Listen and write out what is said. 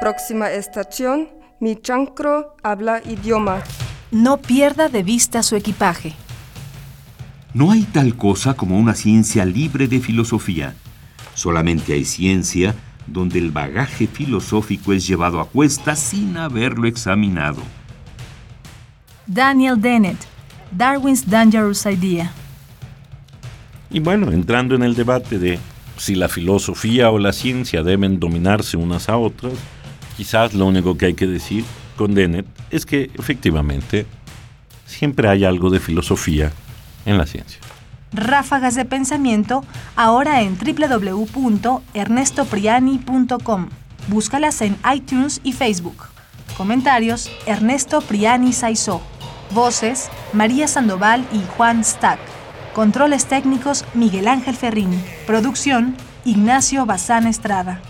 Próxima estación, mi chancro habla idioma. No pierda de vista su equipaje. No hay tal cosa como una ciencia libre de filosofía. Solamente hay ciencia donde el bagaje filosófico es llevado a cuesta sin haberlo examinado. Daniel Dennett, Darwin's Dangerous Idea. Y bueno, entrando en el debate de si la filosofía o la ciencia deben dominarse unas a otras, quizás lo único que hay que decir con Dennett es que efectivamente siempre hay algo de filosofía en la ciencia. Ráfagas de pensamiento ahora en www.ernestopriani.com. Búscalas en iTunes y Facebook. Comentarios: Ernesto Priani Saizó. Voces: María Sandoval y Juan Stack. Controles técnicos: Miguel Ángel Ferrín. Producción: Ignacio Bazán Estrada.